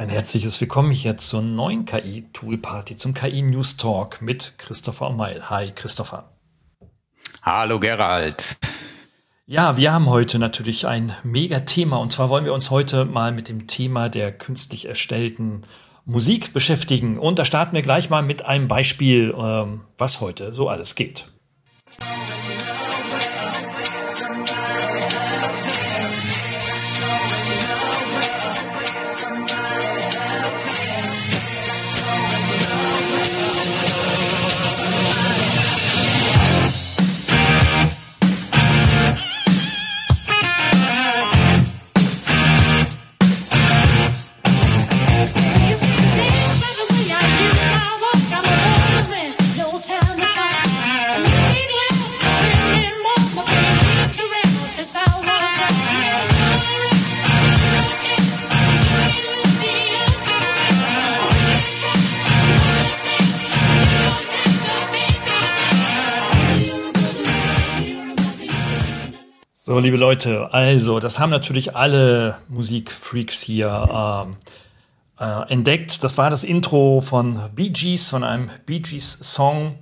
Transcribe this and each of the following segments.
Ein herzliches Willkommen hier zur neuen KI-Tool-Party, zum KI-News Talk mit Christopher Meil. Hi, Christopher. Hallo, Gerald. Ja, wir haben heute natürlich ein Mega-Thema und zwar wollen wir uns heute mal mit dem Thema der künstlich erstellten Musik beschäftigen. Und da starten wir gleich mal mit einem Beispiel, ähm, was heute so alles geht. So, liebe Leute, also, das haben natürlich alle Musikfreaks hier ähm, äh, entdeckt. Das war das Intro von Bee Gees, von einem Bee Gees Song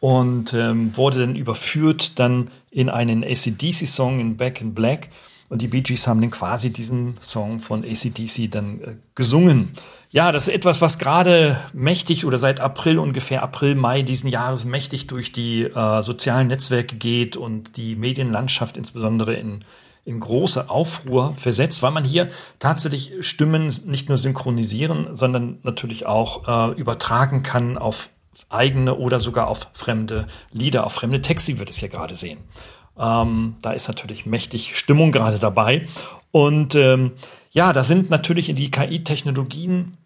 und ähm, wurde dann überführt dann in einen ACDC Song in Back in Black. Und die Bee Gees haben dann quasi diesen Song von ACDC dann äh, gesungen. Ja, das ist etwas, was gerade mächtig oder seit April ungefähr, April, Mai diesen Jahres mächtig durch die äh, sozialen Netzwerke geht und die Medienlandschaft insbesondere in, in große Aufruhr versetzt, weil man hier tatsächlich Stimmen nicht nur synchronisieren, sondern natürlich auch äh, übertragen kann auf eigene oder sogar auf fremde Lieder, auf fremde Texte, wie wir das hier gerade sehen. Ähm, da ist natürlich mächtig Stimmung gerade dabei. Und ähm, ja, da sind natürlich die KI-Technologien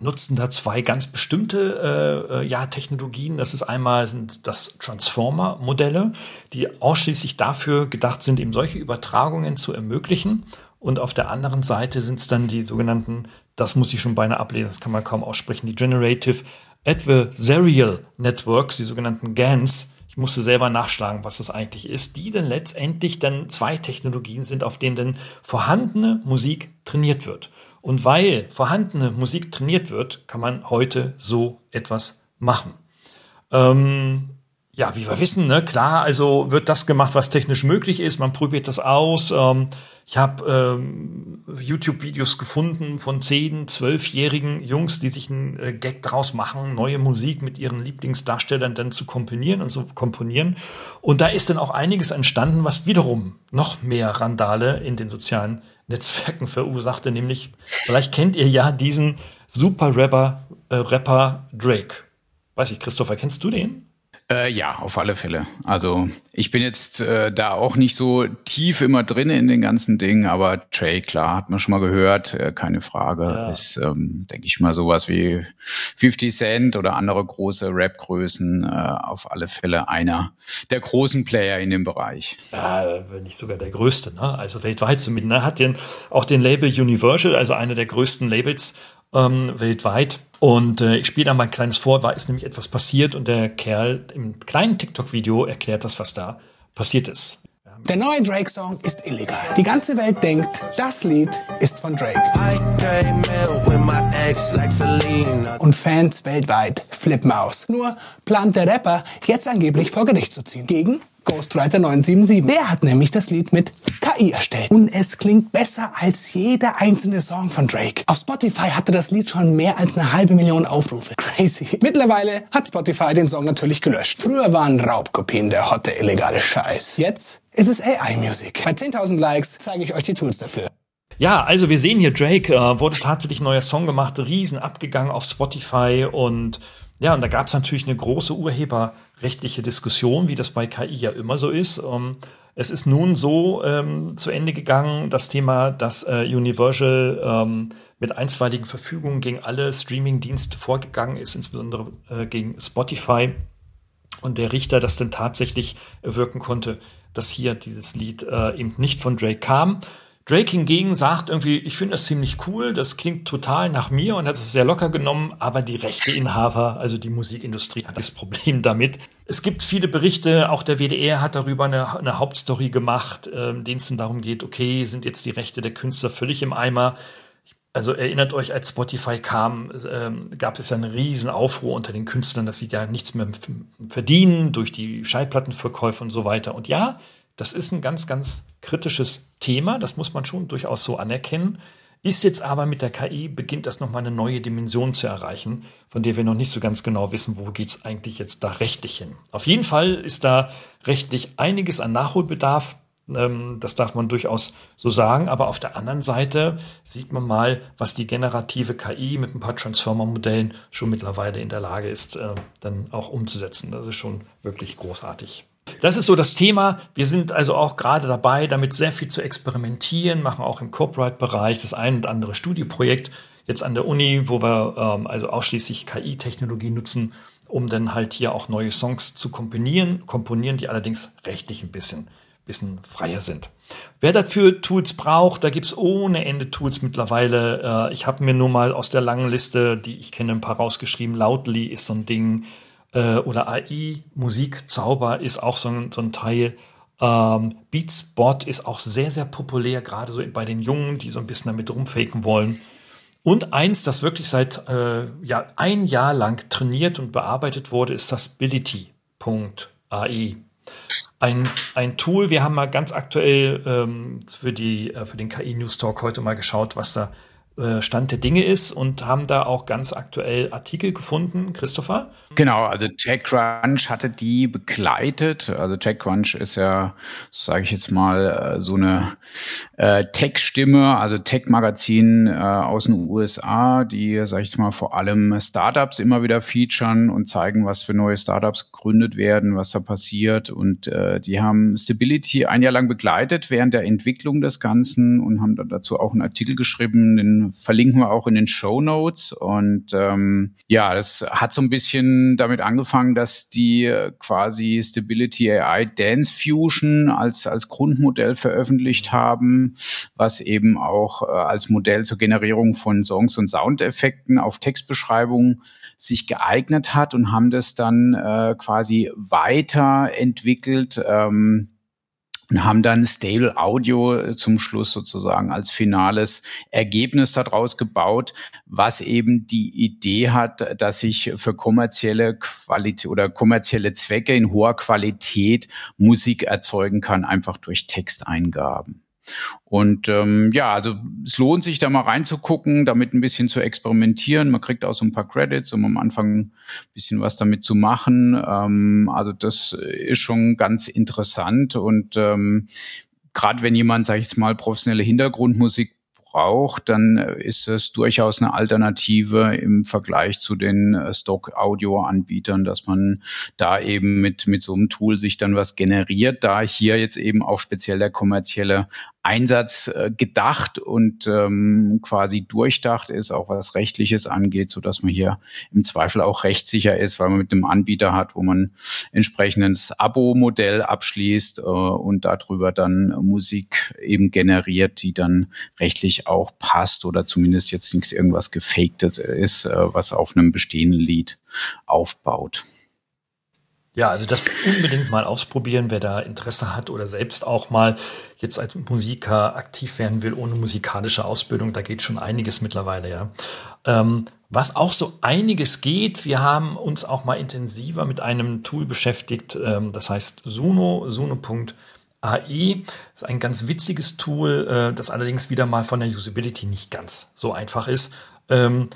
nutzen da zwei ganz bestimmte äh, äh, ja, Technologien. Das ist einmal sind das Transformer-Modelle, die ausschließlich dafür gedacht sind, eben solche Übertragungen zu ermöglichen. Und auf der anderen Seite sind es dann die sogenannten, das muss ich schon beinahe ablesen, das kann man kaum aussprechen, die Generative Adversarial Networks, die sogenannten GANs, musste selber nachschlagen, was das eigentlich ist, die dann letztendlich dann zwei Technologien sind, auf denen dann vorhandene Musik trainiert wird. Und weil vorhandene Musik trainiert wird, kann man heute so etwas machen. Ähm, ja, wie wir wissen, ne, klar, also wird das gemacht, was technisch möglich ist. Man probiert das aus. Ähm, ich habe ähm, YouTube-Videos gefunden von 10-, 12-jährigen Jungs, die sich einen äh, Gag draus machen, neue Musik mit ihren Lieblingsdarstellern dann zu komponieren und zu komponieren. Und da ist dann auch einiges entstanden, was wiederum noch mehr Randale in den sozialen Netzwerken verursachte. Nämlich, vielleicht kennt ihr ja diesen Super-Rapper äh, Rapper Drake. Weiß ich, Christopher, kennst du den? Äh, ja, auf alle Fälle. Also ich bin jetzt äh, da auch nicht so tief immer drin in den ganzen Dingen, aber Trey, klar, hat man schon mal gehört, äh, keine Frage. Ja. Ist, ähm, denke ich mal, sowas wie 50 Cent oder andere große Rap-Größen, äh, auf alle Fälle einer der großen Player in dem Bereich. Ja, wenn nicht sogar der größte, ne? Also weltweit zumindest. Ne? Hat den, auch den Label Universal, also einer der größten Labels ähm, weltweit. Und äh, ich spiele da mal ein kleines vor, da ist nämlich etwas passiert und der Kerl im kleinen TikTok-Video erklärt das, was da passiert ist. Der neue Drake-Song ist illegal. Die ganze Welt denkt, das Lied ist von Drake. Und Fans weltweit flippen aus. Nur plant der Rapper jetzt angeblich vor Gericht zu ziehen. Gegen Ghostwriter 977. Der hat nämlich das Lied mit KI erstellt. Und es klingt besser als jeder einzelne Song von Drake. Auf Spotify hatte das Lied schon mehr als eine halbe Million Aufrufe. Crazy. Mittlerweile hat Spotify den Song natürlich gelöscht. Früher waren Raubkopien der hotte illegale Scheiß. Jetzt ist es AI-Music. Bei 10.000 Likes zeige ich euch die Tools dafür. Ja, also wir sehen hier, Drake äh, wurde tatsächlich neuer Song gemacht, riesen abgegangen auf Spotify und ja, und da gab es natürlich eine große urheberrechtliche Diskussion, wie das bei KI ja immer so ist. Ähm, Es ist nun so ähm, zu Ende gegangen, das Thema, dass äh, Universal ähm, mit einstweiligen Verfügungen gegen alle Streaming-Dienste vorgegangen ist, insbesondere äh, gegen Spotify. Und der Richter das dann tatsächlich wirken konnte, dass hier dieses Lied äh, eben nicht von Drake kam. Drake hingegen sagt irgendwie, ich finde das ziemlich cool, das klingt total nach mir und hat es sehr locker genommen, aber die Rechteinhaber, also die Musikindustrie, hat das Problem damit. Es gibt viele Berichte, auch der WDR hat darüber eine, eine Hauptstory gemacht, äh, denen es dann darum geht, okay, sind jetzt die Rechte der Künstler völlig im Eimer? Also erinnert euch, als Spotify kam, ähm, gab es ja einen riesen Aufruhr unter den Künstlern, dass sie ja nichts mehr verdienen durch die Schallplattenverkäufe und so weiter. Und ja, das ist ein ganz, ganz kritisches Thema, das muss man schon durchaus so anerkennen. Ist jetzt aber mit der KI, beginnt das nochmal eine neue Dimension zu erreichen, von der wir noch nicht so ganz genau wissen, wo geht es eigentlich jetzt da rechtlich hin. Auf jeden Fall ist da rechtlich einiges an Nachholbedarf. Ähm, das darf man durchaus so sagen. Aber auf der anderen Seite sieht man mal, was die generative KI mit ein paar Transformer-Modellen schon mittlerweile in der Lage ist, äh, dann auch umzusetzen. Das ist schon wirklich großartig. Das ist so das Thema. Wir sind also auch gerade dabei, damit sehr viel zu experimentieren, machen auch im Copyright-Bereich das ein und andere Studieprojekt jetzt an der Uni, wo wir ähm, also ausschließlich KI-Technologie nutzen, um dann halt hier auch neue Songs zu komponieren, komponieren, die allerdings rechtlich ein bisschen, bisschen freier sind. Wer dafür Tools braucht, da gibt's ohne Ende Tools mittlerweile. Äh, ich habe mir nur mal aus der langen Liste, die ich kenne, ein paar rausgeschrieben. Loudly ist so ein Ding äh, oder AI, Musik, Zauber ist auch so ein, so ein Teil. Ähm, Beatspot ist auch sehr, sehr populär, gerade so bei den Jungen, die so ein bisschen damit rumfaken wollen. Und eins, das wirklich seit äh, ja, ein Jahr lang trainiert und bearbeitet wurde, ist das Ability.ai. Ein, ein Tool, wir haben mal ganz aktuell ähm, für, die, äh, für den KI News Talk heute mal geschaut, was da Stand der Dinge ist und haben da auch ganz aktuell Artikel gefunden. Christopher? Genau, also TechCrunch hatte die begleitet. Also TechCrunch ist ja, sage ich jetzt mal, äh, so eine äh, Tech-Stimme, also Tech-Magazin äh, aus den USA, die, sage ich jetzt mal, vor allem Startups immer wieder featuren und zeigen, was für neue Startups gegründet werden, was da passiert. Und äh, die haben Stability ein Jahr lang begleitet während der Entwicklung des Ganzen und haben dann dazu auch einen Artikel geschrieben, den verlinken wir auch in den Show Notes. Und ähm, ja, das hat so ein bisschen damit angefangen, dass die äh, quasi Stability AI Dance Fusion als, als Grundmodell veröffentlicht haben, was eben auch äh, als Modell zur Generierung von Songs und Soundeffekten auf Textbeschreibungen sich geeignet hat und haben das dann äh, quasi weiterentwickelt. Ähm, und haben dann Stable Audio äh, zum Schluss sozusagen als finales Ergebnis daraus gebaut, was eben die Idee hat, dass ich für kommerzielle Qualität oder kommerzielle Zwecke in hoher Qualität Musik erzeugen kann, einfach durch Texteingaben. Und ähm, ja, also es lohnt sich da mal reinzugucken, damit ein bisschen zu experimentieren. Man kriegt auch so ein paar Credits, um am Anfang ein bisschen was damit zu machen. Ähm, also das ist schon ganz interessant und ähm, gerade wenn jemand, sage ich jetzt mal, professionelle Hintergrundmusik braucht, dann ist es durchaus eine Alternative im Vergleich zu den äh, Stock-Audio-Anbietern, dass man da eben mit, mit so einem Tool sich dann was generiert, da hier jetzt eben auch speziell der kommerzielle Einsatz äh, gedacht und ähm, quasi durchdacht ist, auch was Rechtliches angeht, so dass man hier im Zweifel auch rechtssicher ist, weil man mit einem Anbieter hat, wo man entsprechendes Abo-Modell abschließt äh, und darüber dann Musik eben generiert, die dann rechtlich auch passt oder zumindest jetzt nichts irgendwas gefaktes ist, äh, was auf einem bestehenden Lied aufbaut. Ja, also das unbedingt mal ausprobieren, wer da Interesse hat oder selbst auch mal jetzt als Musiker aktiv werden will ohne musikalische Ausbildung. Da geht schon einiges mittlerweile, ja. Ähm, was auch so einiges geht, wir haben uns auch mal intensiver mit einem Tool beschäftigt, ähm, das heißt Suno, suno.ai. Ist ein ganz witziges Tool, äh, das allerdings wieder mal von der Usability nicht ganz so einfach ist. Ähm,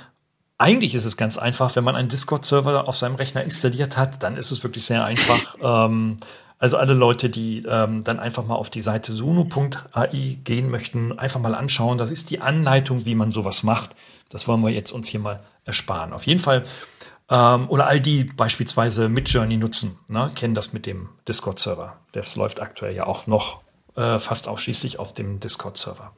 eigentlich ist es ganz einfach, wenn man einen Discord-Server auf seinem Rechner installiert hat, dann ist es wirklich sehr einfach. ähm, also alle Leute, die ähm, dann einfach mal auf die Seite suno.ai gehen möchten, einfach mal anschauen. Das ist die Anleitung, wie man sowas macht. Das wollen wir jetzt uns hier mal ersparen. Auf jeden Fall. Ähm, oder all die beispielsweise Midjourney nutzen, ne, kennen das mit dem Discord-Server. Das läuft aktuell ja auch noch äh, fast ausschließlich auf dem Discord-Server.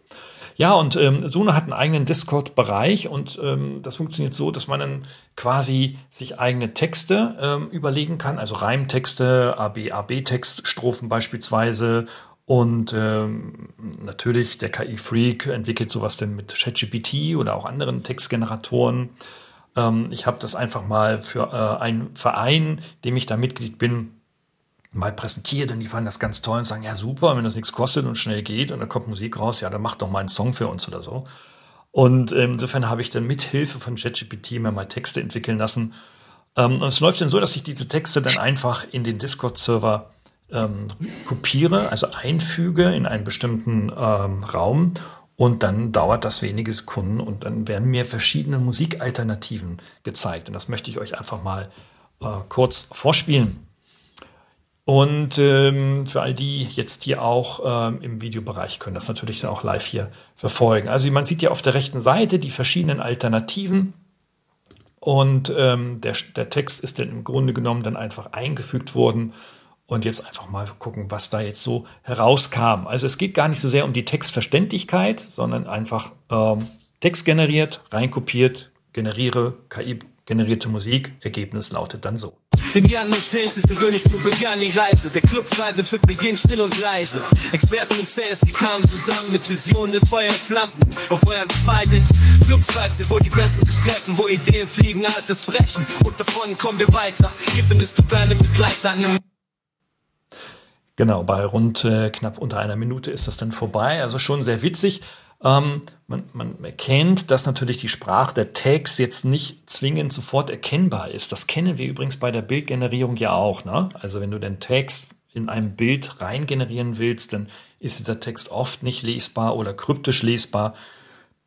Ja, und ähm, Suno hat einen eigenen Discord-Bereich und ähm, das funktioniert so, dass man dann quasi sich eigene Texte ähm, überlegen kann, also Reimtexte, AB, AB-Text, Strophen beispielsweise. Und ähm, natürlich der KI-Freak entwickelt sowas denn mit ChatGPT oder auch anderen Textgeneratoren. Ähm, ich habe das einfach mal für äh, einen Verein, dem ich da Mitglied bin, mal präsentiert und die fanden das ganz toll und sagen, ja super, wenn das nichts kostet und schnell geht und da kommt Musik raus, ja, dann mach doch mal einen Song für uns oder so. Und ähm, insofern habe ich dann mit Hilfe von ChatGPT mir mal Texte entwickeln lassen. Ähm, und es läuft dann so, dass ich diese Texte dann einfach in den Discord-Server ähm, kopiere, also einfüge in einen bestimmten ähm, Raum und dann dauert das wenige Sekunden und dann werden mir verschiedene Musikalternativen gezeigt. Und das möchte ich euch einfach mal äh, kurz vorspielen. Und ähm, für all die jetzt hier auch ähm, im Videobereich können das natürlich dann auch live hier verfolgen. Also man sieht ja auf der rechten Seite die verschiedenen Alternativen. Und ähm, der, der Text ist dann im Grunde genommen dann einfach eingefügt worden. Und jetzt einfach mal gucken, was da jetzt so herauskam. Also es geht gar nicht so sehr um die Textverständlichkeit, sondern einfach ähm, Text generiert, reinkopiert, generiere KI generierte Musik. Ergebnis lautet dann so. Den Jan und persönlich zu begann die Reise. Der Clubpreise für Beginn still und leise. Experten und Sales, die kamen zusammen mit Visionen, Feuer und Flammen. Auf euren zweites Clubpreise, wo die Besten sich treffen, wo Ideen fliegen, Altes brechen. Und davon kommen wir weiter. Hier findest du deine Begleiter. Genau, bei rund äh, knapp unter einer Minute ist das dann vorbei. Also schon sehr witzig. Ähm, man, man erkennt, dass natürlich die Sprache der Tags jetzt nicht zwingend sofort erkennbar ist. Das kennen wir übrigens bei der Bildgenerierung ja auch. Ne? Also wenn du den Text in einem Bild rein generieren willst, dann ist dieser Text oft nicht lesbar oder kryptisch lesbar.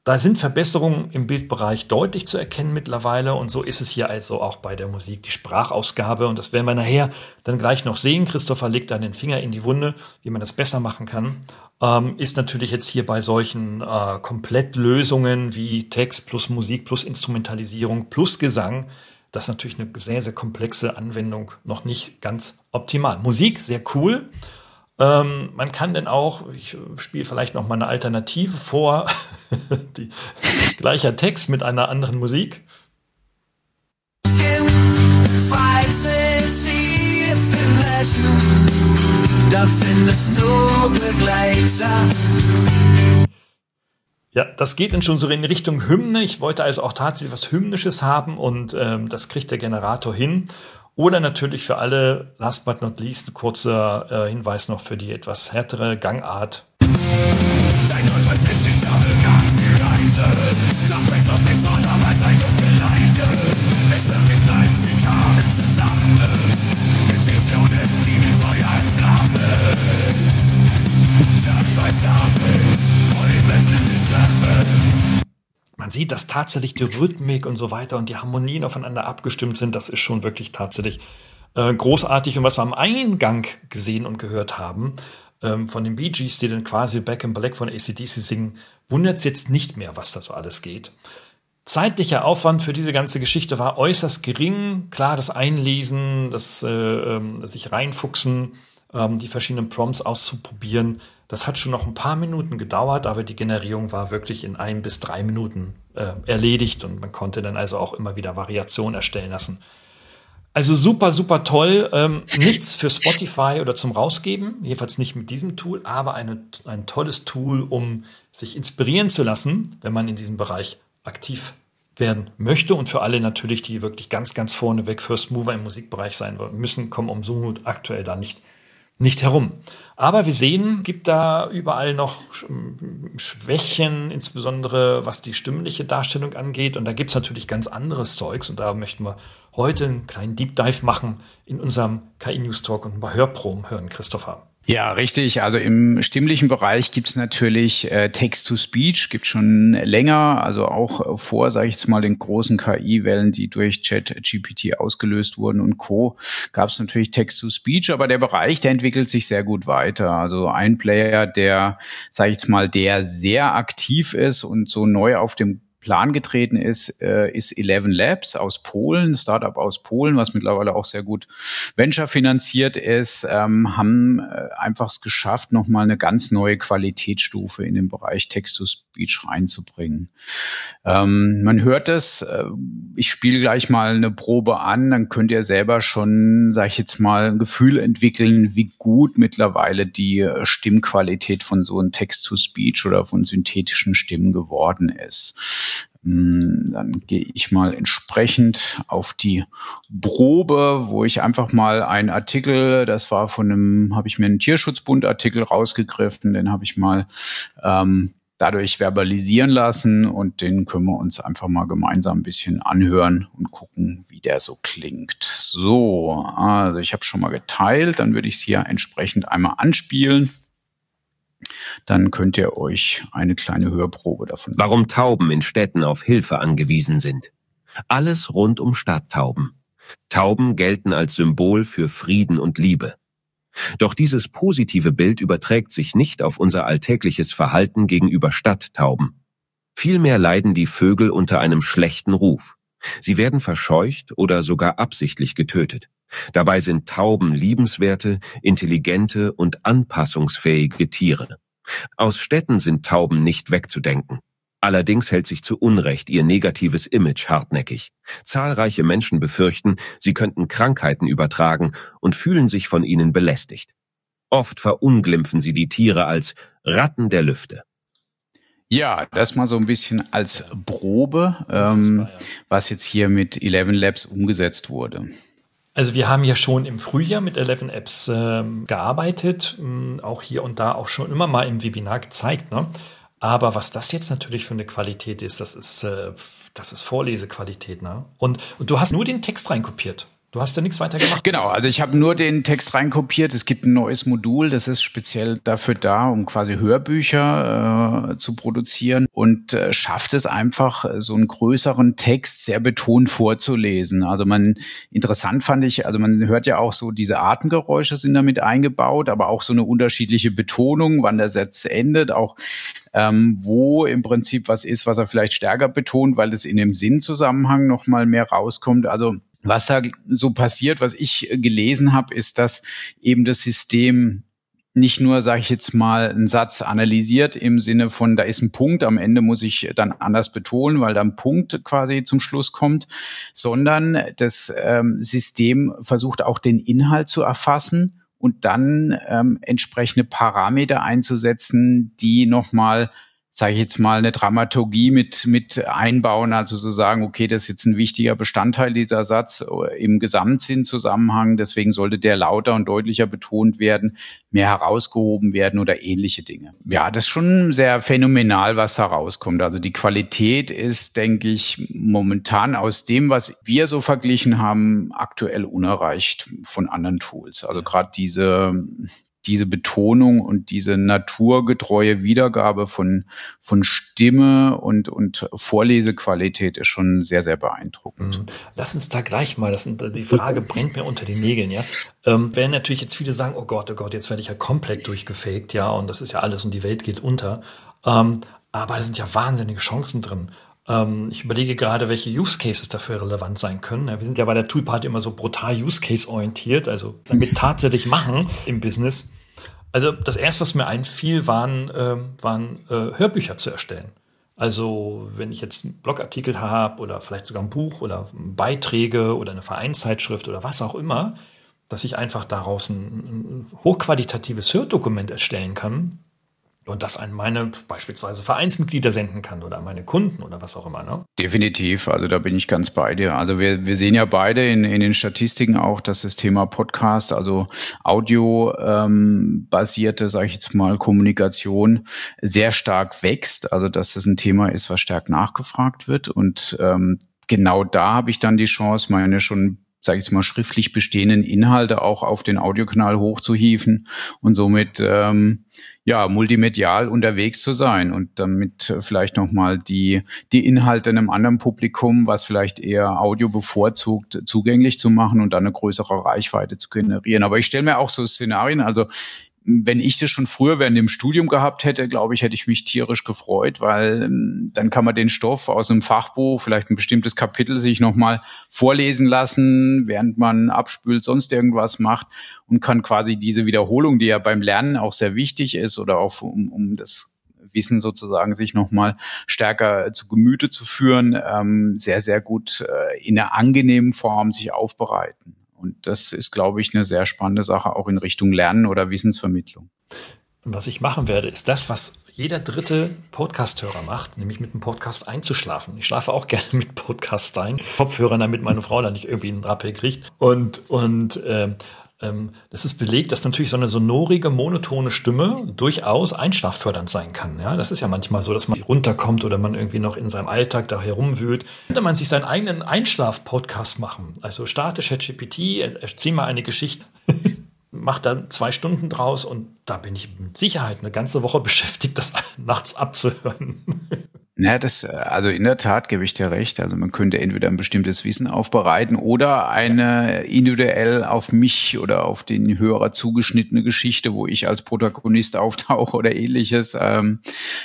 Da sind Verbesserungen im Bildbereich deutlich zu erkennen mittlerweile und so ist es hier also auch bei der Musik, die Sprachausgabe und das werden wir nachher dann gleich noch sehen. Christopher legt da den Finger in die Wunde, wie man das besser machen kann ähm, ist natürlich jetzt hier bei solchen äh, Komplettlösungen wie Text plus Musik plus Instrumentalisierung plus Gesang, das ist natürlich eine sehr, sehr komplexe Anwendung noch nicht ganz optimal. Musik, sehr cool. Ähm, man kann denn auch, ich spiele vielleicht noch mal eine Alternative vor, die, gleicher Text mit einer anderen Musik. Findest du Begleiter. Ja, das geht dann schon so in Richtung Hymne. Ich wollte also auch tatsächlich was Hymnisches haben und ähm, das kriegt der Generator hin. Oder natürlich für alle, last but not least, ein kurzer äh, Hinweis noch für die etwas härtere Gangart. Seit 1970 Jahre Gangreise, nach rechts auf links, normalerweise ein Man sieht, dass tatsächlich die Rhythmik und so weiter und die Harmonien aufeinander abgestimmt sind. Das ist schon wirklich tatsächlich äh, großartig. Und was wir am Eingang gesehen und gehört haben, ähm, von den Bee Gees, die dann quasi Back in Black von ACDC singen, wundert es jetzt nicht mehr, was da so alles geht. Zeitlicher Aufwand für diese ganze Geschichte war äußerst gering. Klar, das Einlesen, das äh, äh, sich reinfuchsen, ähm, die verschiedenen Prompts auszuprobieren. Das hat schon noch ein paar Minuten gedauert, aber die Generierung war wirklich in ein bis drei Minuten äh, erledigt und man konnte dann also auch immer wieder Variationen erstellen lassen. Also super, super toll. Ähm, nichts für Spotify oder zum Rausgeben, jedenfalls nicht mit diesem Tool, aber eine, ein tolles Tool, um sich inspirieren zu lassen, wenn man in diesem Bereich aktiv werden möchte und für alle natürlich, die wirklich ganz, ganz vorneweg First Mover im Musikbereich sein müssen, kommen um so aktuell da nicht nicht herum. Aber wir sehen, gibt da überall noch Schwächen, insbesondere was die stimmliche Darstellung angeht. Und da gibt's natürlich ganz anderes Zeugs. Und da möchten wir heute einen kleinen Deep Dive machen in unserem KI News Talk und ein paar Hörproben hören, Christopher. Ja, richtig. Also im stimmlichen Bereich gibt es natürlich äh, Text-to-Speech, gibt schon länger, also auch vor, sage ich jetzt mal, den großen KI-Wellen, die durch Chat-GPT ausgelöst wurden und Co. gab es natürlich Text-to-Speech, aber der Bereich, der entwickelt sich sehr gut weiter. Also ein Player, der, sage ich jetzt mal, der sehr aktiv ist und so neu auf dem Plan getreten ist, äh, ist Eleven Labs aus Polen, Startup aus Polen, was mittlerweile auch sehr gut Venture finanziert ist, ähm, haben äh, einfach es geschafft, nochmal eine ganz neue Qualitätsstufe in den Bereich Text-to-Speech reinzubringen. Ähm, man hört es, äh, ich spiele gleich mal eine Probe an, dann könnt ihr selber schon, sage ich jetzt mal, ein Gefühl entwickeln, wie gut mittlerweile die äh, Stimmqualität von so einem Text-to-Speech oder von synthetischen Stimmen geworden ist. Mm, dann gehe ich mal entsprechend auf die Probe, wo ich einfach mal einen Artikel, das war von einem, habe ich mir einen Tierschutzbund-Artikel rausgegriffen, den habe ich mal ähm, dadurch verbalisieren lassen und den können wir uns einfach mal gemeinsam ein bisschen anhören und gucken, wie der so klingt. So, also ich habe schon mal geteilt, dann würde ich es hier entsprechend einmal anspielen dann könnt ihr euch eine kleine Hörprobe davon. Warum Tauben in Städten auf Hilfe angewiesen sind. Alles rund um Stadttauben. Tauben gelten als Symbol für Frieden und Liebe. Doch dieses positive Bild überträgt sich nicht auf unser alltägliches Verhalten gegenüber Stadttauben. Vielmehr leiden die Vögel unter einem schlechten Ruf. Sie werden verscheucht oder sogar absichtlich getötet. Dabei sind Tauben liebenswerte, intelligente und anpassungsfähige Tiere. Aus Städten sind Tauben nicht wegzudenken. Allerdings hält sich zu Unrecht ihr negatives Image hartnäckig. Zahlreiche Menschen befürchten, sie könnten Krankheiten übertragen und fühlen sich von ihnen belästigt. Oft verunglimpfen sie die Tiere als Ratten der Lüfte. Ja, das mal so ein bisschen als Probe, ähm, was jetzt hier mit Eleven Labs umgesetzt wurde. Also wir haben ja schon im Frühjahr mit 11 Apps äh, gearbeitet, mh, hm, auch hier und da auch schon immer mal im Webinar gezeigt. Ne? Aber was das jetzt natürlich für eine Qualität ist, das ist, äh, das ist Vorlesequalität. Ne? Und, und du hast nur den Text reinkopiert. Du hast ja nichts weiter gemacht. Genau, also ich habe nur den Text reinkopiert. Es gibt ein neues Modul, das ist speziell dafür da, um quasi Hörbücher äh, zu produzieren und äh, schafft es einfach, so einen größeren Text sehr betont vorzulesen. Also man, interessant fand ich, also man hört ja auch so, diese Atemgeräusche sind damit eingebaut, aber auch so eine unterschiedliche Betonung, wann der Satz endet, auch ähm, wo im Prinzip was ist, was er vielleicht stärker betont, weil es in dem Sinnzusammenhang nochmal mehr rauskommt. Also was da so passiert, was ich gelesen habe, ist, dass eben das System nicht nur, sage ich jetzt mal, einen Satz analysiert im Sinne von, da ist ein Punkt, am Ende muss ich dann anders betonen, weil da ein Punkt quasi zum Schluss kommt, sondern das ähm, System versucht auch den Inhalt zu erfassen und dann ähm, entsprechende Parameter einzusetzen, die nochmal sage ich jetzt mal, eine Dramaturgie mit, mit einbauen, also so sagen, okay, das ist jetzt ein wichtiger Bestandteil dieser Satz äh, im Gesamtsinnzusammenhang, deswegen sollte der lauter und deutlicher betont werden, mehr herausgehoben werden oder ähnliche Dinge. Ja, das ist schon sehr phänomenal, was da rauskommt. Also die Qualität ist, denke ich, momentan aus dem, was wir so verglichen haben, aktuell unerreicht von anderen Tools. Also gerade diese diese Betonung und diese naturgetreue Wiedergabe von, von Stimme und, und Vorlesequalität ist schon sehr, sehr beeindruckend. Mhm. Lass uns da gleich mal, das sind, die Frage brennt mir unter den Nägeln, ja. Ähm, werden natürlich jetzt viele sagen, oh Gott, oh Gott, jetzt werde ich ja komplett durchgefaked, ja, und das ist ja alles und die Welt geht unter. Ähm, aber da sind ja wahnsinnige Chancen drin ich überlege gerade, welche Use Cases dafür relevant sein können. wir sind ja bei der Toolparty immer so brutal Use Case orientiert, also damit tatsächlich machen im Business. Also das erste, was mir einfiel, waren, äh, waren äh, Hörbücher zu erstellen. Also wenn ich jetzt einen Blogartikel habe oder vielleicht sogar ein Buch oder Beiträge oder eine Vereinszeitschrift oder was auch immer, dass ich einfach daraus ein, ein hochqualitatives Hördokument erstellen kann, und das an meine beispielsweise Vereinsmitglieder senden kann oder an meine Kunden oder was auch immer. Ne? Definitiv, also da bin ich ganz bei dir. Also wir, wir sehen ja beide in, in den Statistiken auch, dass das Thema Podcast, also audiobasierte, ähm, sage ich jetzt mal, Kommunikation sehr stark wächst. Also dass das ein Thema ist, was stark nachgefragt wird. Und ähm, genau da habe ich dann die Chance, meine schon sage ich mal, schriftlich bestehenden Inhalte auch auf den Audiokanal hochzuhieven und somit ähm, ja, multimedial unterwegs zu sein und damit vielleicht nochmal die, die Inhalte einem anderen Publikum, was vielleicht eher Audio bevorzugt, zugänglich zu machen und dann eine größere Reichweite zu generieren. Aber ich stelle mir auch so Szenarien, also wenn ich das schon früher während dem Studium gehabt hätte, glaube ich, hätte ich mich tierisch gefreut, weil ähm, dann kann man den Stoff aus einem Fachbuch, vielleicht ein bestimmtes Kapitel sich nochmal vorlesen lassen, während man abspült, sonst irgendwas macht und kann quasi diese Wiederholung, die ja beim Lernen auch sehr wichtig ist oder auch um, um das Wissen sozusagen sich nochmal stärker zu Gemüte zu führen, ähm, sehr, sehr gut äh, in einer angenehmen Form sich aufbereiten. Und das ist, glaube ich, eine sehr spannende Sache auch in Richtung Lernen oder Wissensvermittlung. Und was ich machen werde, ist das, was jeder dritte Podcast-Hörer macht, nämlich mit dem Podcast einzuschlafen. Ich schlafe auch gerne mit Podcasts ein, Kopfhörern, damit meine Frau da nicht irgendwie einen Rappel kriegt. Und, und äh, das ist belegt, dass natürlich so eine sonorige, monotone Stimme durchaus einschlaffördernd sein kann. Ja, das ist ja manchmal so, dass man runterkommt oder man irgendwie noch in seinem Alltag da herumwühlt. Könnte man sich seinen eigenen Einschlaf-Podcast machen. Also starte ChatGPT, erzähl mal eine Geschichte. mach da zwei Stunden draus und da bin ich mit Sicherheit eine ganze Woche beschäftigt, das nachts abzuhören. Ja, das, also in der Tat gebe ich dir recht. Also man könnte entweder ein bestimmtes Wissen aufbereiten oder eine individuell auf mich oder auf den Hörer zugeschnittene Geschichte, wo ich als Protagonist auftauche oder ähnliches, ähm,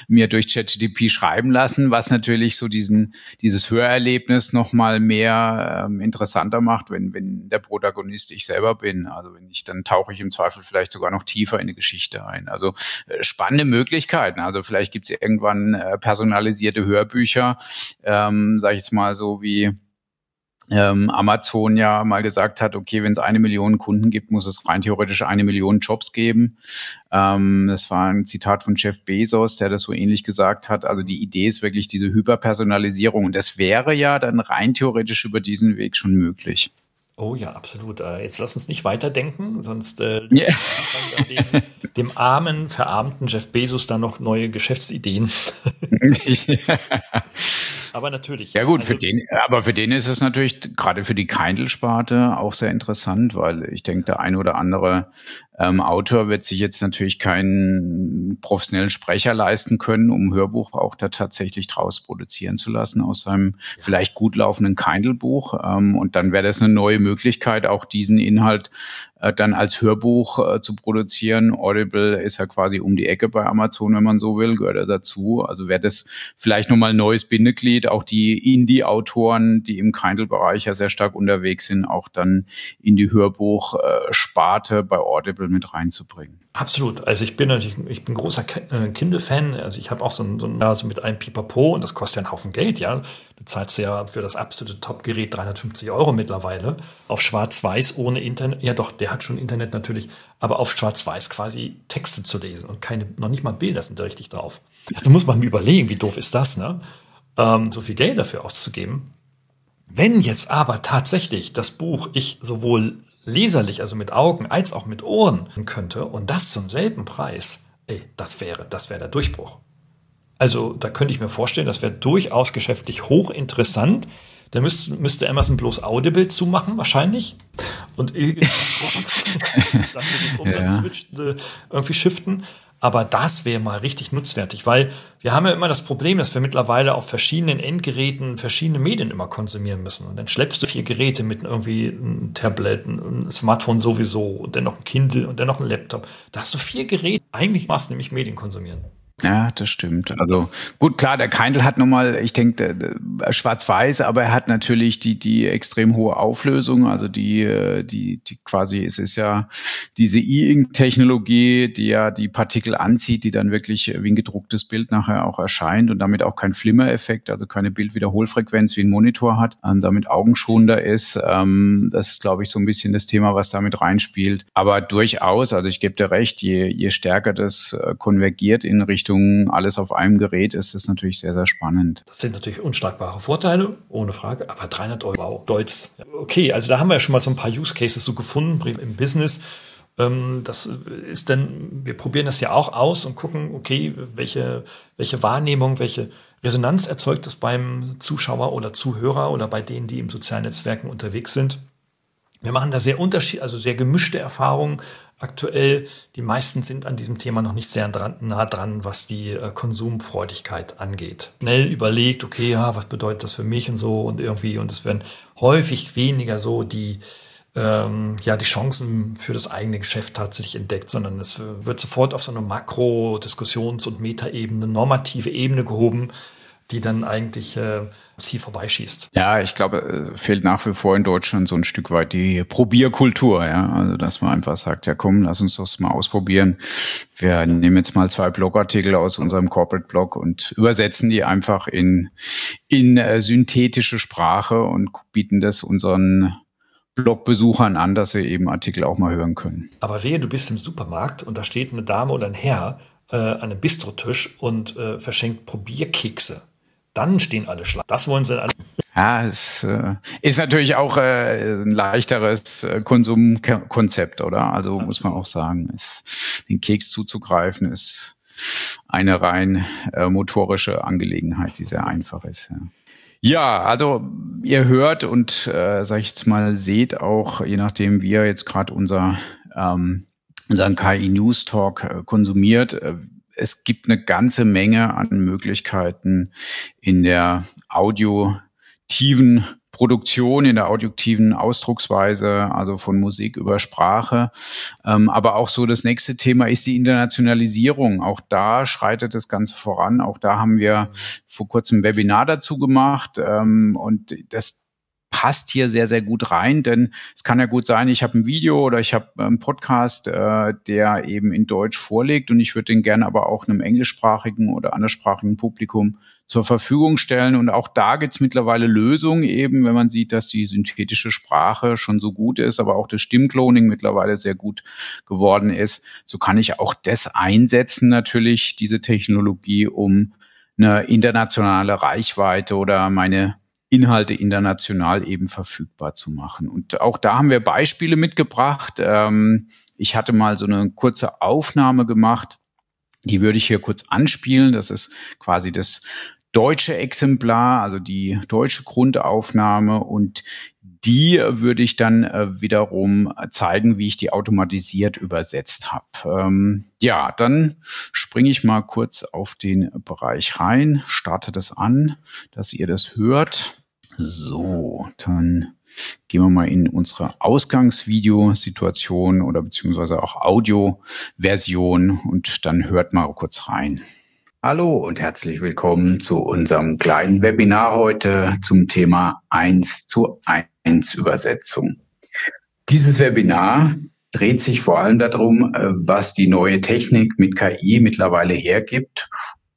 mir durch ChatGPT schreiben lassen, was natürlich so diesen, dieses Hörerlebnis nochmal mehr ähm, interessanter macht, wenn, wenn der Protagonist ich selber bin. Also wenn ich, dann tauche ich im Zweifel vielleicht sogar noch tiefer in die Geschichte ein. Also äh, spannende Möglichkeiten. Also vielleicht gibt es irgendwann äh, personalisiert personalisierte Hörbücher, ähm, sage ich jetzt mal so wie ähm, Amazon ja mal gesagt hat, okay, wenn es eine Million Kunden gibt, muss es rein theoretisch eine Million Jobs geben. Ähm, das war ein Zitat von Jeff Bezos, der das so ähnlich gesagt hat. Also die Idee ist wirklich diese Hyperpersonalisierung und das wäre ja dann rein theoretisch über diesen Weg schon möglich. Oh ja, absolut. Äh, jetzt lass uns nicht weiterdenken, sonst äh, yeah. dem, dem armen, verarmten Jeff Bezos da noch neue Geschäftsideen. aber natürlich. Ja gut, also, für den, aber für den ist es natürlich gerade für die Kindle-Sparte auch sehr interessant, weil ich denke, der ein oder andere ähm, Autor wird sich jetzt natürlich keinen professionellen Sprecher leisten können, um Hörbuch auch da tatsächlich draus produzieren zu lassen aus seinem vielleicht gut laufenden Kindle-Buch. Ähm, und dann wäre das eine neue Möglichkeit, auch diesen Inhalt äh, dann als Hörbuch äh, zu produzieren. Audible ist ja quasi um die Ecke bei Amazon, wenn man so will, gehört er dazu. Also wäre das vielleicht nochmal ein neues Bindeglied, auch die Indie-Autoren, die im Kindle-Bereich ja sehr stark unterwegs sind, auch dann in die Hörbuch-Sparte bei Audible mit reinzubringen. Absolut. Also ich bin natürlich, ich bin großer äh, Kindle-Fan. Also ich habe auch so ein, so ein ja, so mit einem Pipapo und das kostet ja einen Haufen Geld, ja. Du zahlst ja für das absolute Top-Gerät 350 Euro mittlerweile. Auf Schwarz-Weiß ohne Internet. Ja doch, der hat schon Internet natürlich, aber auf Schwarz-Weiß quasi Texte zu lesen und keine, noch nicht mal Bilder sind da richtig drauf. Ja, da muss man mir überlegen, wie doof ist das, ne? Ähm, so viel Geld dafür auszugeben. Wenn jetzt aber tatsächlich das Buch ich sowohl leserlich, also mit Augen, als auch mit Ohren könnte und das zum selben Preis, ey, das wäre, das wäre der Durchbruch. Also da könnte ich mir vorstellen, das wäre durchaus geschäftlich hochinteressant. Da müsste, müsste Amazon bloß Audible zumachen, wahrscheinlich. Und irgendwie dass sie den Umsatz ja. Äh, irgendwie shiften. Aber das wäre mal richtig nutzwertig, weil wir haben ja immer das Problem, dass wir mittlerweile auf verschiedenen Endgeräten verschiedene Medien immer konsumieren müssen. Und dann schleppst du vier Geräte mit irgendwie einem Tablet, einem Smartphone sowieso und dann noch ein Kindle und dann noch ein Laptop. Da hast du vier Geräte. Eigentlich machst du nämlich Medien konsumieren. Ja, das stimmt. Also gut, klar, der Kindle hat nochmal, ich denke, schwarz-weiß, aber er hat natürlich die, die extrem hohe Auflösung, also die, äh, die, die quasi, es ist ja diese E-Ink-Technologie, die ja die Partikel anzieht, die dann wirklich wie ein gedrucktes Bild nachher auch erscheint und damit auch kein Flimmer-Effekt, also keine Bildwiederholfrequenz wie ein Monitor hat, damit augenschonender ist. Ähm, das ist, glaube ich, so ein bisschen das Thema, was damit reinspielt. Aber durchaus, also ich gebe dir recht, je, je stärker das äh, konvergiert in Richtung Richtung alles auf einem Gerät ist das natürlich sehr, sehr spannend. Das sind natürlich unschlagbare Vorteile, ohne Frage, aber 300 Euro, wow, Deutsch. Okay, also da haben wir ja schon mal so ein paar Use Cases so gefunden im Business. Ähm, das ist dann, wir probieren das ja auch aus und gucken, okay, welche, welche Wahrnehmung, welche Resonanz erzeugt das beim Zuschauer oder Zuhörer oder bei denen, die im sozialen Netzwerken unterwegs sind. Wir machen da sehr unterschied, also sehr gemischte Erfahrungen aktuell. Die meisten sind an diesem Thema noch nicht sehr dran, nah dran, was die äh, Konsumfreudigkeit angeht. Schnell überlegt, okay, ja, was bedeutet das für mich und so und irgendwie, und es werden häufig weniger so die ähm, ja die Chancen für das eigene Geschäft tatsächlich entdeckt, sondern es wird sofort auf so eine Makro-, Diskussions- und Metaebene, normative Ebene gehoben, die dann eigentlich äh, Ziel vorbeischießt. Ja, ich glaube, äh, fehlt nach wie vor in Deutschland so ein Stück weit die Probierkultur, ja. Also dass man einfach sagt, ja komm, lass uns das mal ausprobieren. Wir nehmen jetzt mal zwei Blogartikel aus unserem Corporate Blog und übersetzen die einfach in, in äh, synthetische Sprache und bieten das unseren Blogbesuchern an, dass sie eben Artikel auch mal hören können. Aber wehe, du bist im Supermarkt und da steht eine Dame oder ein Herr äh, an einem Bistrotisch und äh, verschenkt Probierkekse. Dann stehen alle Schlangen. Das wollen sie alle. Ja, es äh, ist natürlich auch äh, ein leichteres äh, Konsumkonzept, oder? Also Absolut. muss man auch sagen, es, den Keks zuzugreifen ist eine rein motorische Angelegenheit, die sehr einfach ist. Ja. Ja, also ihr hört und äh, sag ich jetzt mal seht auch, je nachdem wie ihr jetzt gerade unser ähm, unseren KI News Talk äh, konsumiert, äh, es gibt eine ganze Menge an Möglichkeiten in der audiotiven Produktion, in der audioaktiven Ausdrucksweise, also von Musik über Sprache. Ähm, aber auch so das nächste Thema ist die Internationalisierung. Auch da schreitet das Ganze voran. Auch da haben wir vor kurzem ein Webinar dazu gemacht. Ähm, und das passt hier sehr, sehr gut rein, denn es kann ja gut sein, ich habe ein Video oder ich habe einen Podcast, äh, der eben in Deutsch vorliegt und ich würde den gerne aber auch einem englischsprachigen oder anderssprachigen Publikum zur Verfügung stellen. Und auch da gibt es mittlerweile Lösungen eben, wenn man sieht, dass die synthetische Sprache schon so gut ist, aber auch das Stimmcloning mittlerweile sehr gut geworden ist. So kann ich auch das einsetzen, natürlich, diese Technologie, um eine internationale Reichweite oder meine Inhalte international eben verfügbar zu machen. Und auch da haben wir Beispiele mitgebracht. Ähm, ich hatte mal so eine kurze Aufnahme gemacht. Die würde ich hier kurz anspielen. Das ist quasi das deutsche Exemplar, also die deutsche Grundaufnahme und die würde ich dann äh, wiederum zeigen, wie ich die automatisiert übersetzt habe. Ähm, ja, dann springe ich mal kurz auf den Bereich rein, starte das an, dass ihr das hört. So, dann gehen wir mal in unsere Ausgangsvideosituation oder beziehungsweise auch Audioversion und dann hört mal kurz rein. Hallo und herzlich willkommen zu unserem kleinen Webinar heute zum Thema 1 zu 1 Übersetzung. Dieses Webinar dreht sich vor allem darum, äh, was die neue Technik mit KI mittlerweile hergibt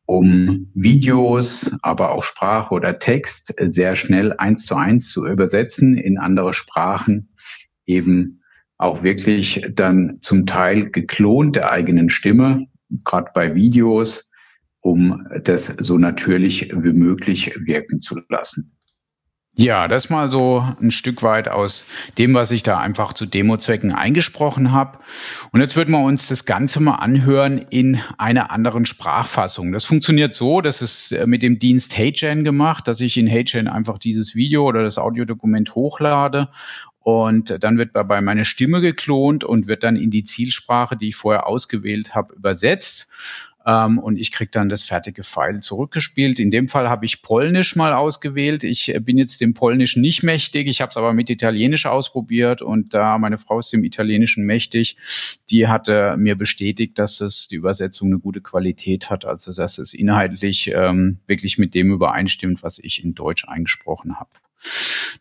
um Videos, aber auch Sprache oder Text sehr schnell eins zu eins zu übersetzen in andere Sprachen, eben auch wirklich dann zum Teil geklont der eigenen Stimme, gerade bei Videos, um das so natürlich wie möglich wirken zu lassen. Ja, das mal so ein Stück weit aus dem, was ich da einfach zu Demozwecken eingesprochen habe. Und jetzt würden wir uns das Ganze mal anhören in einer anderen Sprachfassung. Das funktioniert so, das ist äh, mit dem Dienst HeyGen gemacht, dass ich in HeyGen einfach dieses Video oder das Audiodokument hochlade und dann wird dabei meine Stimme geklont und wird dann in die Zielsprache, die ich vorher ausgewählt habe, übersetzt ähm, und ich kriege dann das fertige File zurückgespielt. In dem Fall habe ich Polnisch mal ausgewählt. Ich äh, bin jetzt dem Polnisch nicht mächtig. Ich habe es aber mit Italienisch ausprobiert und da meine Frau ist dem Italienischen mächtig, die hatte mir bestätigt, dass es die Übersetzung eine gute Qualität hat, also dass es inhaltlich ähm, wirklich mit dem übereinstimmt, was ich in Deutsch eingesprochen habe.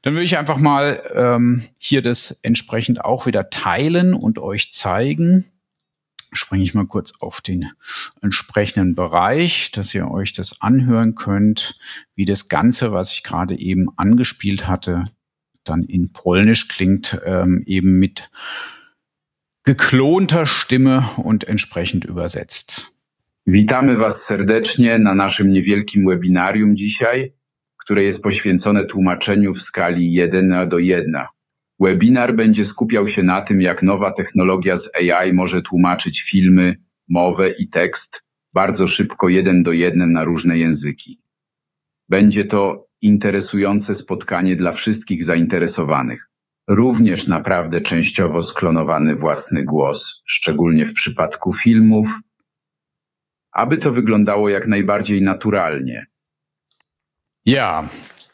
Dann will ich einfach mal ähm, hier das entsprechend auch wieder teilen und euch zeigen springe ich mal kurz auf den entsprechenden Bereich, dass ihr euch das anhören könnt, wie das Ganze, was ich gerade eben angespielt hatte, dann in Polnisch klingt, ähm, eben mit geklonter Stimme und entsprechend übersetzt. Witamy Was serdecznie na naszym niewielkim webinarium dzisiaj, które jest poświęcone tłumaczeniu w skali 1 do 1. Webinar będzie skupiał się na tym, jak nowa technologia z AI może tłumaczyć filmy, mowę i tekst bardzo szybko jeden do jeden na różne języki. Będzie to interesujące spotkanie dla wszystkich zainteresowanych. Również naprawdę częściowo sklonowany własny głos, szczególnie w przypadku filmów, aby to wyglądało jak najbardziej naturalnie. Ja,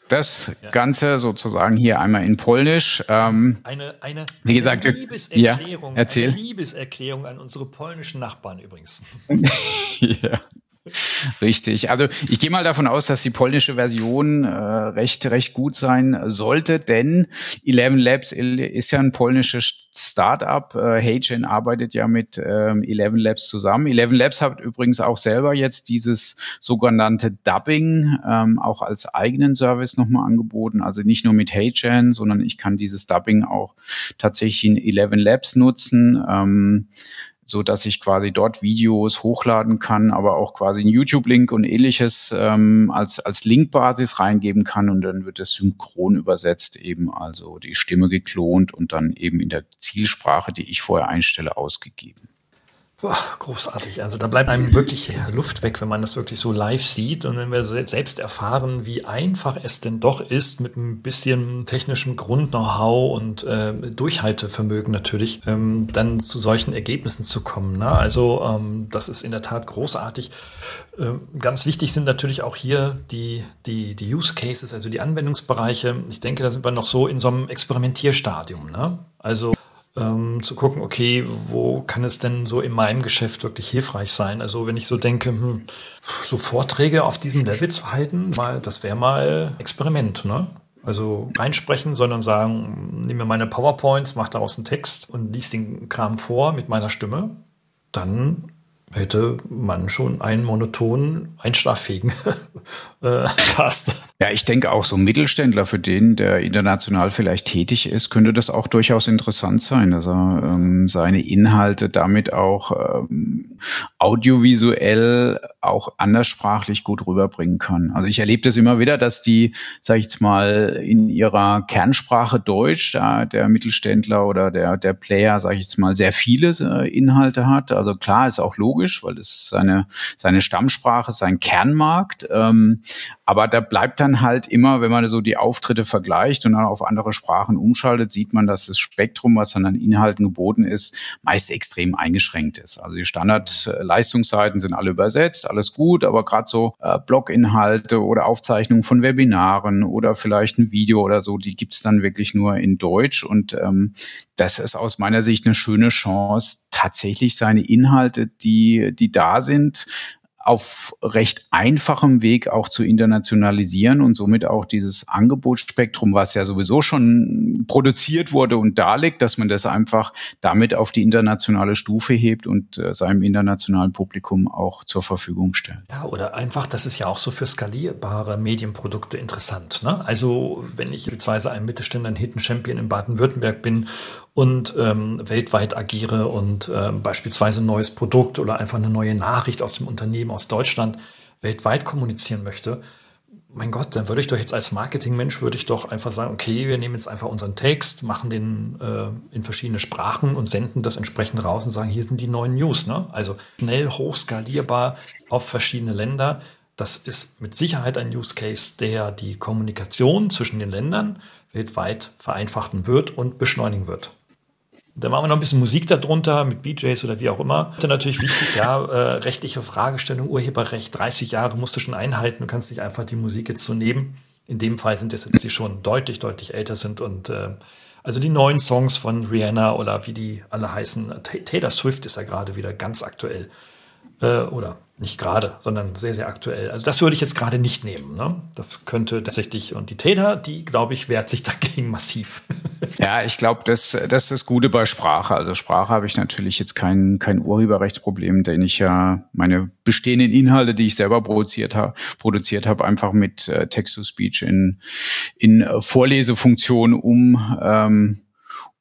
das ja. Ganze sozusagen hier einmal in Polnisch. Ähm, eine, eine, wie gesagt, eine Liebeserklärung, ja, erzähl. eine Liebeserklärung an unsere polnischen Nachbarn übrigens. ja. Richtig. Also ich gehe mal davon aus, dass die polnische Version äh, recht recht gut sein sollte, denn Eleven Labs ist ja ein polnisches Startup. Äh, HeyGen arbeitet ja mit ähm, Eleven Labs zusammen. Eleven Labs hat übrigens auch selber jetzt dieses sogenannte Dubbing ähm, auch als eigenen Service nochmal angeboten. Also nicht nur mit HeyGen, sondern ich kann dieses Dubbing auch tatsächlich in Eleven Labs nutzen. Ähm, so dass ich quasi dort Videos hochladen kann, aber auch quasi einen YouTube-Link und ähnliches ähm, als, als Linkbasis reingeben kann und dann wird es synchron übersetzt, eben also die Stimme geklont und dann eben in der Zielsprache, die ich vorher einstelle, ausgegeben. Boah, großartig. Also da bleibt einem wirklich Luft weg, wenn man das wirklich so live sieht und wenn wir selbst erfahren, wie einfach es denn doch ist, mit ein bisschen technischem Grund-Know-how und äh, Durchhaltevermögen natürlich, ähm, dann zu solchen Ergebnissen zu kommen. Ne? Also ähm, das ist in der Tat großartig. Ähm, ganz wichtig sind natürlich auch hier die, die, die Use Cases, also die Anwendungsbereiche. Ich denke, da sind wir noch so in so einem Experimentierstadium. Ne? Also ähm, zu gucken, okay, wo kann es denn so in meinem Geschäft wirklich hilfreich sein? Also wenn ich so denke, hm, so Vorträge auf diesem Level zu halten, mal, das wäre mal Experiment, ne? Also reinsprechen, sondern sagen, nehme mir meine PowerPoints, mach daraus einen Text und lies den Kram vor mit meiner Stimme. Dann hätte man schon einen monotonen, einschlaffähigen äh, Cast. Ja, ich denke auch so Mittelständler, für den, der international vielleicht tätig ist, könnte das auch durchaus interessant sein, dass er ähm, seine Inhalte damit auch ähm, audiovisuell auch anderssprachlich gut rüberbringen kann. Also ich erlebe das immer wieder, dass die, sage ich jetzt mal, in ihrer Kernsprache Deutsch, da der Mittelständler oder der, der Player, sage ich jetzt mal, sehr viele äh, Inhalte hat. Also klar ist auch logisch, weil es seine, seine Stammsprache, sein Kernmarkt. Ähm, aber da bleibt dann halt immer, wenn man so die Auftritte vergleicht und dann auf andere Sprachen umschaltet, sieht man, dass das Spektrum, was dann an Inhalten geboten ist, meist extrem eingeschränkt ist. Also die Standardleistungsseiten sind alle übersetzt, alles gut, aber gerade so äh, Bloginhalte oder Aufzeichnungen von Webinaren oder vielleicht ein Video oder so, die gibt's dann wirklich nur in Deutsch. Und ähm, das ist aus meiner Sicht eine schöne Chance, tatsächlich seine Inhalte, die, die da sind, auf recht einfachem Weg auch zu internationalisieren und somit auch dieses Angebotsspektrum, was ja sowieso schon produziert wurde und da liegt, dass man das einfach damit auf die internationale Stufe hebt und äh, seinem internationalen Publikum auch zur Verfügung stellt. Ja, oder einfach, das ist ja auch so für skalierbare Medienprodukte interessant. Ne? Also wenn ich beispielsweise ein Mittelständler, ein Hidden Champion in Baden-Württemberg bin und ähm, weltweit agiere und ähm, beispielsweise ein neues Produkt oder einfach eine neue Nachricht aus dem Unternehmen aus Deutschland weltweit kommunizieren möchte, mein Gott, dann würde ich doch jetzt als Marketingmensch würde ich doch einfach sagen, okay, wir nehmen jetzt einfach unseren Text, machen den äh, in verschiedene Sprachen und senden das entsprechend raus und sagen, hier sind die neuen News. Ne? Also schnell, hochskalierbar auf verschiedene Länder. Das ist mit Sicherheit ein Use Case, der die Kommunikation zwischen den Ländern weltweit vereinfachen wird und beschleunigen wird. Dann machen wir noch ein bisschen Musik darunter mit BJs oder wie auch immer. Dann natürlich wichtig, ja, äh, rechtliche Fragestellung, Urheberrecht, 30 Jahre musst du schon einhalten. Du kannst nicht einfach die Musik jetzt so nehmen. In dem Fall sind es jetzt die schon deutlich, deutlich älter sind und äh, also die neuen Songs von Rihanna oder wie die alle heißen. Taylor Swift ist ja gerade wieder ganz aktuell. Äh, oder nicht gerade, sondern sehr, sehr aktuell. Also das würde ich jetzt gerade nicht nehmen. Ne? Das könnte tatsächlich, und die Täter, die, glaube ich, wehrt sich dagegen massiv. Ja, ich glaube, das, das ist das Gute bei Sprache. Also Sprache habe ich natürlich jetzt kein, kein Urheberrechtsproblem, denn ich ja meine bestehenden Inhalte, die ich selber produziert habe, produziert habe, einfach mit äh, Text-to-Speech in, in Vorlesefunktion um ähm,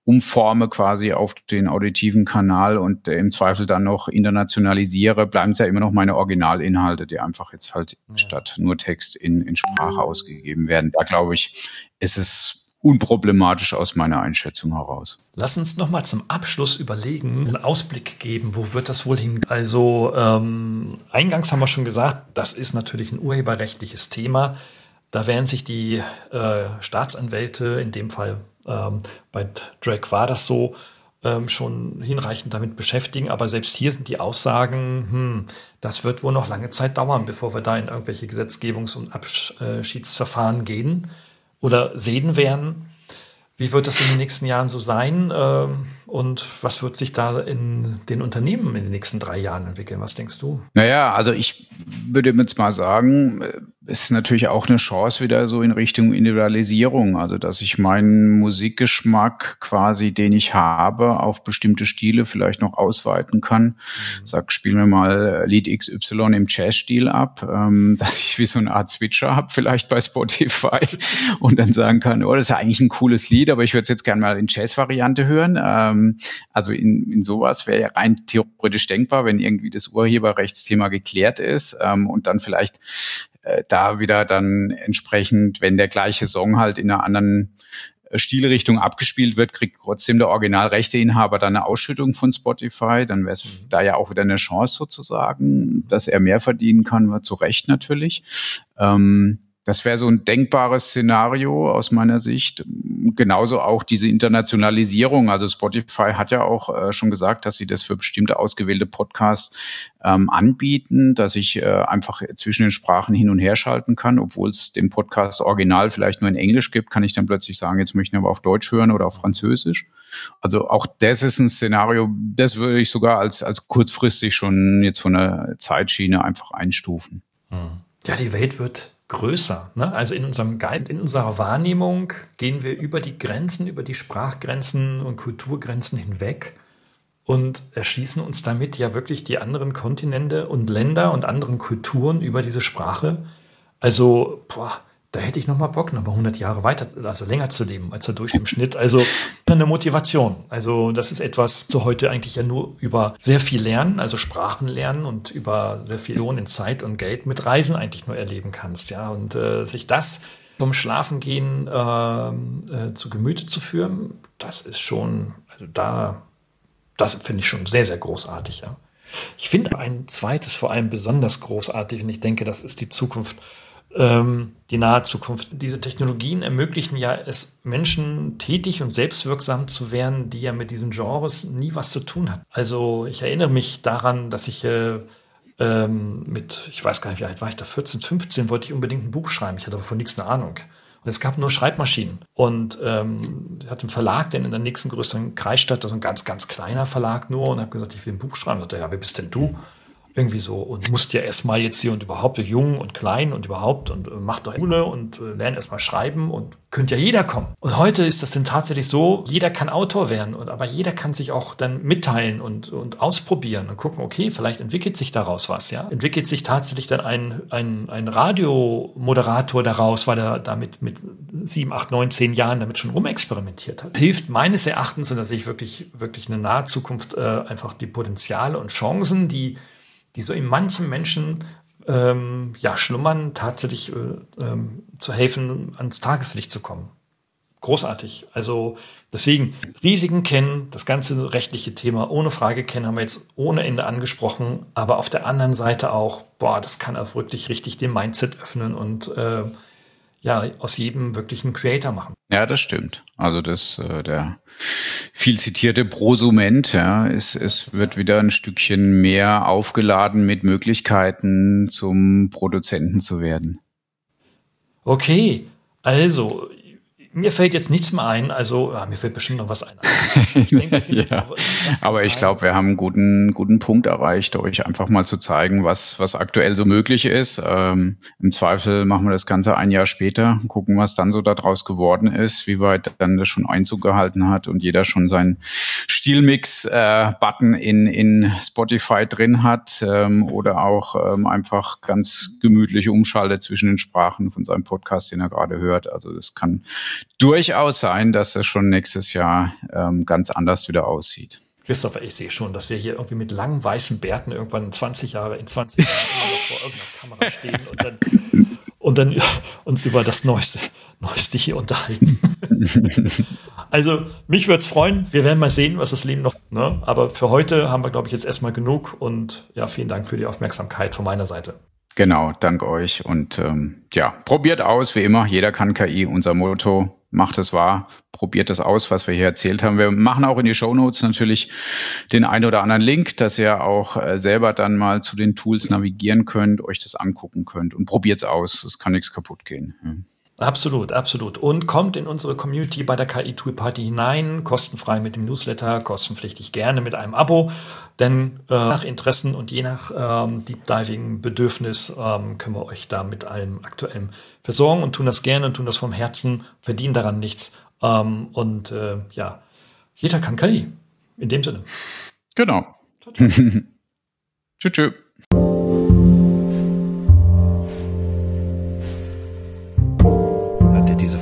umforme quasi auf den auditiven Kanal und äh, im Zweifel dann noch internationalisiere, bleiben es ja immer noch meine Originalinhalte, die einfach jetzt halt ja. statt nur Text in, in Sprache ausgegeben werden. Da glaube ich, ist es unproblematisch aus meiner Einschätzung heraus. Lass uns noch mal zum Abschluss überlegen, einen Ausblick geben, wo wird das wohl hin? Also ähm, eingangs haben wir schon gesagt, das ist natürlich ein urheberrechtliches Thema. Da werden sich die äh, Staatsanwälte, in dem Fall bei Drake war das so, ähm, schon hinreichend damit beschäftigen. Aber selbst hier sind die Aussagen, hm, das wird wohl noch lange Zeit dauern, bevor wir da in irgendwelche Gesetzgebungs- und Abschiedsverfahren gehen oder sehen werden. Wie wird das in den nächsten Jahren so sein? Ähm, und was wird sich da in den Unternehmen in den nächsten drei Jahren entwickeln? Was denkst du? Naja, also ich würde jetzt mal sagen, ist natürlich auch eine Chance wieder so in Richtung Individualisierung. Also, dass ich meinen Musikgeschmack quasi, den ich habe, auf bestimmte Stile vielleicht noch ausweiten kann. Mhm. Sag, spiel mir mal Lied XY im Jazz-Stil ab, ähm, dass ich wie so eine Art Switcher habe, vielleicht bei Spotify und dann sagen kann, oh, das ist ja eigentlich ein cooles Lied, aber ich würde es jetzt gerne mal in Jazz-Variante hören. Ähm, also in, in sowas wäre ja rein theoretisch denkbar, wenn irgendwie das Urheberrechtsthema geklärt ist ähm, und dann vielleicht äh, da wieder dann entsprechend, wenn der gleiche Song halt in einer anderen äh, Stilrichtung abgespielt wird, kriegt trotzdem der Originalrechteinhaber dann eine Ausschüttung von Spotify. Dann wäre es mhm. da ja auch wieder eine Chance sozusagen, dass er mehr verdienen kann, zu Recht natürlich. Ähm, das wäre so ein denkbares Szenario aus meiner Sicht. Genauso auch diese Internationalisierung. Also Spotify hat ja auch äh, schon gesagt, dass sie das für bestimmte ausgewählte Podcasts ähm, anbieten, dass ich äh, einfach zwischen den Sprachen hin und her schalten kann, obwohl es den Podcast original vielleicht nur in Englisch gibt, kann ich dann plötzlich sagen, jetzt möchte ich aber auf Deutsch hören oder auf Französisch. Also auch das ist ein Szenario, das würde ich sogar als, als kurzfristig schon jetzt von der Zeitschiene einfach einstufen. Ja, die Welt wird größer. Ne? Also in unserem Guide, in unserer Wahrnehmung gehen wir über die Grenzen, über die Sprachgrenzen und Kulturgrenzen hinweg und erschließen uns damit ja wirklich die anderen Kontinente und Länder und anderen Kulturen über diese Sprache. Also, boah, da hätte ich noch mal Bock, noch mal 100 Jahre weiter, also länger zu leben als dadurch im Schnitt. Also eine Motivation. Also das ist etwas, so heute eigentlich ja nur über sehr viel lernen, also Sprachen lernen und über sehr viel Lohn in Zeit und Geld mit Reisen eigentlich nur erleben kannst. Ja, und äh, sich das vom Schlafengehen äh, äh, zu Gemüte zu führen, das ist schon, also da, das finde ich schon sehr, sehr großartig. Ja. Ich finde ein zweites vor allem besonders großartig und ich denke, das ist die Zukunft ähm, die nahe Zukunft. Diese Technologien ermöglichen ja es Menschen tätig und selbstwirksam zu werden, die ja mit diesen Genres nie was zu tun hatten. Also ich erinnere mich daran, dass ich äh, ähm, mit, ich weiß gar nicht, wie alt war ich da, 14, 15, wollte ich unbedingt ein Buch schreiben. Ich hatte aber von nichts eine Ahnung. Und es gab nur Schreibmaschinen. Und ähm, ich hatte einen Verlag, der in der nächsten größeren Kreisstadt, also ein ganz, ganz kleiner Verlag nur, und habe gesagt, ich will ein Buch schreiben. Und sagte, ja, wer bist denn du? Irgendwie so und musst ja erstmal jetzt hier und überhaupt jung und klein und überhaupt und äh, mach doch Schule und äh, lern erstmal schreiben und könnte ja jeder kommen. Und heute ist das denn tatsächlich so, jeder kann Autor werden und aber jeder kann sich auch dann mitteilen und, und ausprobieren und gucken, okay, vielleicht entwickelt sich daraus was, ja. Entwickelt sich tatsächlich dann ein, ein, ein Radiomoderator daraus, weil er damit mit sieben, acht, neun, zehn Jahren damit schon rumexperimentiert hat. Hilft meines Erachtens, und da sehe ich wirklich, wirklich eine nahe Zukunft, äh, einfach die Potenziale und Chancen, die die so in manchen Menschen ähm, ja, schlummern, tatsächlich äh, ähm, zu helfen, ans Tageslicht zu kommen. Großartig. Also deswegen Risiken kennen, das ganze rechtliche Thema ohne Frage kennen, haben wir jetzt ohne Ende angesprochen. Aber auf der anderen Seite auch, boah, das kann auch wirklich richtig den Mindset öffnen und äh, ja, aus jedem wirklich einen Creator machen. Ja, das stimmt. Also das, äh, der viel zitierte Prosument, ja, es, es wird wieder ein Stückchen mehr aufgeladen mit Möglichkeiten zum Produzenten zu werden. Okay, also mir fällt jetzt nichts mehr ein, also ja, mir fällt bestimmt noch was ein. Ich denke, ja. Aber ich glaube, wir haben einen guten, guten Punkt erreicht, euch einfach mal zu zeigen, was, was aktuell so möglich ist. Ähm, Im Zweifel machen wir das Ganze ein Jahr später, gucken, was dann so daraus geworden ist, wie weit dann das schon Einzug gehalten hat und jeder schon seinen Stilmix-Button äh, in, in Spotify drin hat ähm, oder auch ähm, einfach ganz gemütlich umschaltet zwischen den Sprachen von seinem Podcast, den er gerade hört. Also das kann durchaus sein, dass es schon nächstes Jahr ähm, ganz anders wieder aussieht. Christopher, ich sehe schon, dass wir hier irgendwie mit langen weißen Bärten irgendwann 20 Jahre, in 20 Jahren vor irgendeiner Kamera stehen und dann, und dann uns über das Neueste, Neueste hier unterhalten. also, mich würde es freuen. Wir werden mal sehen, was das Leben noch, ne? Aber für heute haben wir, glaube ich, jetzt erstmal genug und ja, vielen Dank für die Aufmerksamkeit von meiner Seite. Genau, dank euch und ähm, ja, probiert aus, wie immer, jeder kann KI, unser Motto. macht es wahr, probiert das aus, was wir hier erzählt haben. Wir machen auch in die Show Notes natürlich den ein oder anderen Link, dass ihr auch äh, selber dann mal zu den Tools navigieren könnt, euch das angucken könnt und probiert es aus. Es kann nichts kaputt gehen. Ja. Absolut, absolut. Und kommt in unsere Community bei der KI Tool Party hinein, kostenfrei mit dem Newsletter, kostenpflichtig gerne mit einem Abo, denn äh, nach Interessen und je nach ähm, Deep Diving Bedürfnis ähm, können wir euch da mit allem aktuellen versorgen und tun das gerne und tun das vom Herzen, verdienen daran nichts. Ähm, und äh, ja, jeder kann KI. In dem Sinne. Genau. Tschüss. tschüss.